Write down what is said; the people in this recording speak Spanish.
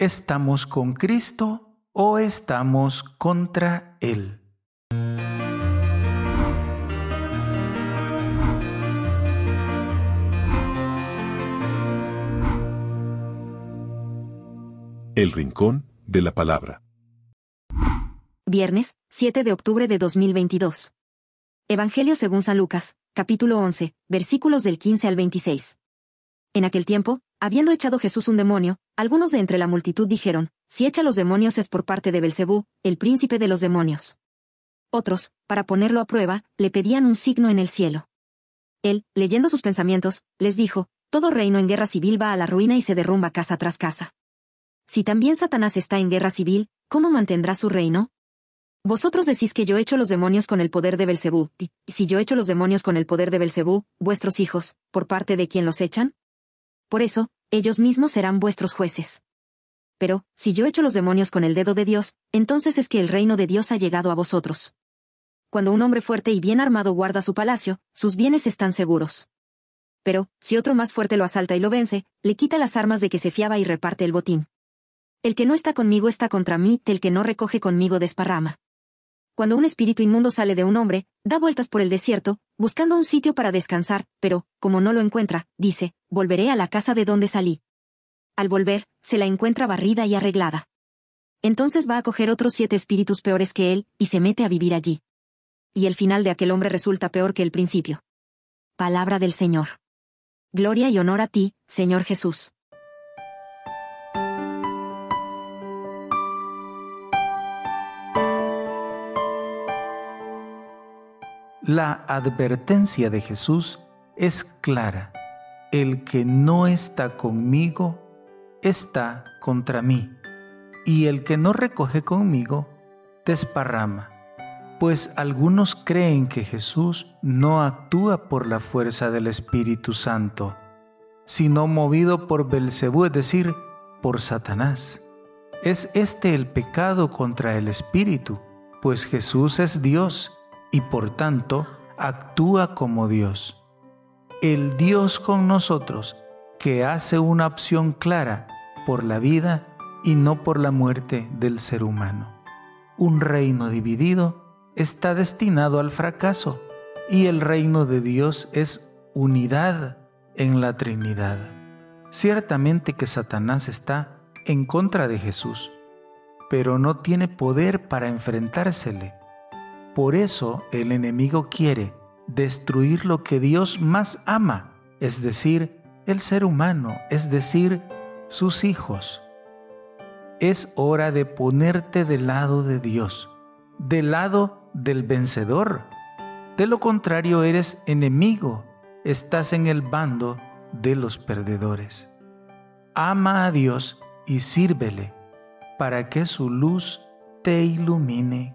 ¿Estamos con Cristo o estamos contra Él? El Rincón de la Palabra. Viernes, 7 de octubre de 2022. Evangelio según San Lucas, capítulo 11, versículos del 15 al 26. En aquel tiempo, habiendo echado Jesús un demonio, algunos de entre la multitud dijeron, si echa los demonios es por parte de Belcebú, el príncipe de los demonios. Otros, para ponerlo a prueba, le pedían un signo en el cielo. Él, leyendo sus pensamientos, les dijo, todo reino en guerra civil va a la ruina y se derrumba casa tras casa. Si también Satanás está en guerra civil, ¿cómo mantendrá su reino? Vosotros decís que yo echo los demonios con el poder de Belcebú, y si yo echo los demonios con el poder de Belcebú, vuestros hijos, ¿por parte de quién los echan? Por eso, ellos mismos serán vuestros jueces. Pero, si yo echo los demonios con el dedo de Dios, entonces es que el reino de Dios ha llegado a vosotros. Cuando un hombre fuerte y bien armado guarda su palacio, sus bienes están seguros. Pero, si otro más fuerte lo asalta y lo vence, le quita las armas de que se fiaba y reparte el botín. El que no está conmigo está contra mí, el que no recoge conmigo desparrama. Cuando un espíritu inmundo sale de un hombre, da vueltas por el desierto, buscando un sitio para descansar, pero, como no lo encuentra, dice, volveré a la casa de donde salí. Al volver, se la encuentra barrida y arreglada. Entonces va a coger otros siete espíritus peores que él, y se mete a vivir allí. Y el final de aquel hombre resulta peor que el principio. Palabra del Señor. Gloria y honor a ti, Señor Jesús. La advertencia de Jesús es clara. El que no está conmigo está contra mí, y el que no recoge conmigo desparrama. Pues algunos creen que Jesús no actúa por la fuerza del Espíritu Santo, sino movido por Belcebú, es decir, por Satanás. Es este el pecado contra el Espíritu, pues Jesús es Dios y por tanto actúa como Dios. El Dios con nosotros que hace una opción clara por la vida y no por la muerte del ser humano. Un reino dividido está destinado al fracaso y el reino de Dios es unidad en la Trinidad. Ciertamente que Satanás está en contra de Jesús, pero no tiene poder para enfrentársele por eso el enemigo quiere destruir lo que Dios más ama, es decir, el ser humano, es decir, sus hijos. Es hora de ponerte del lado de Dios, del lado del vencedor. De lo contrario eres enemigo, estás en el bando de los perdedores. Ama a Dios y sírvele para que su luz te ilumine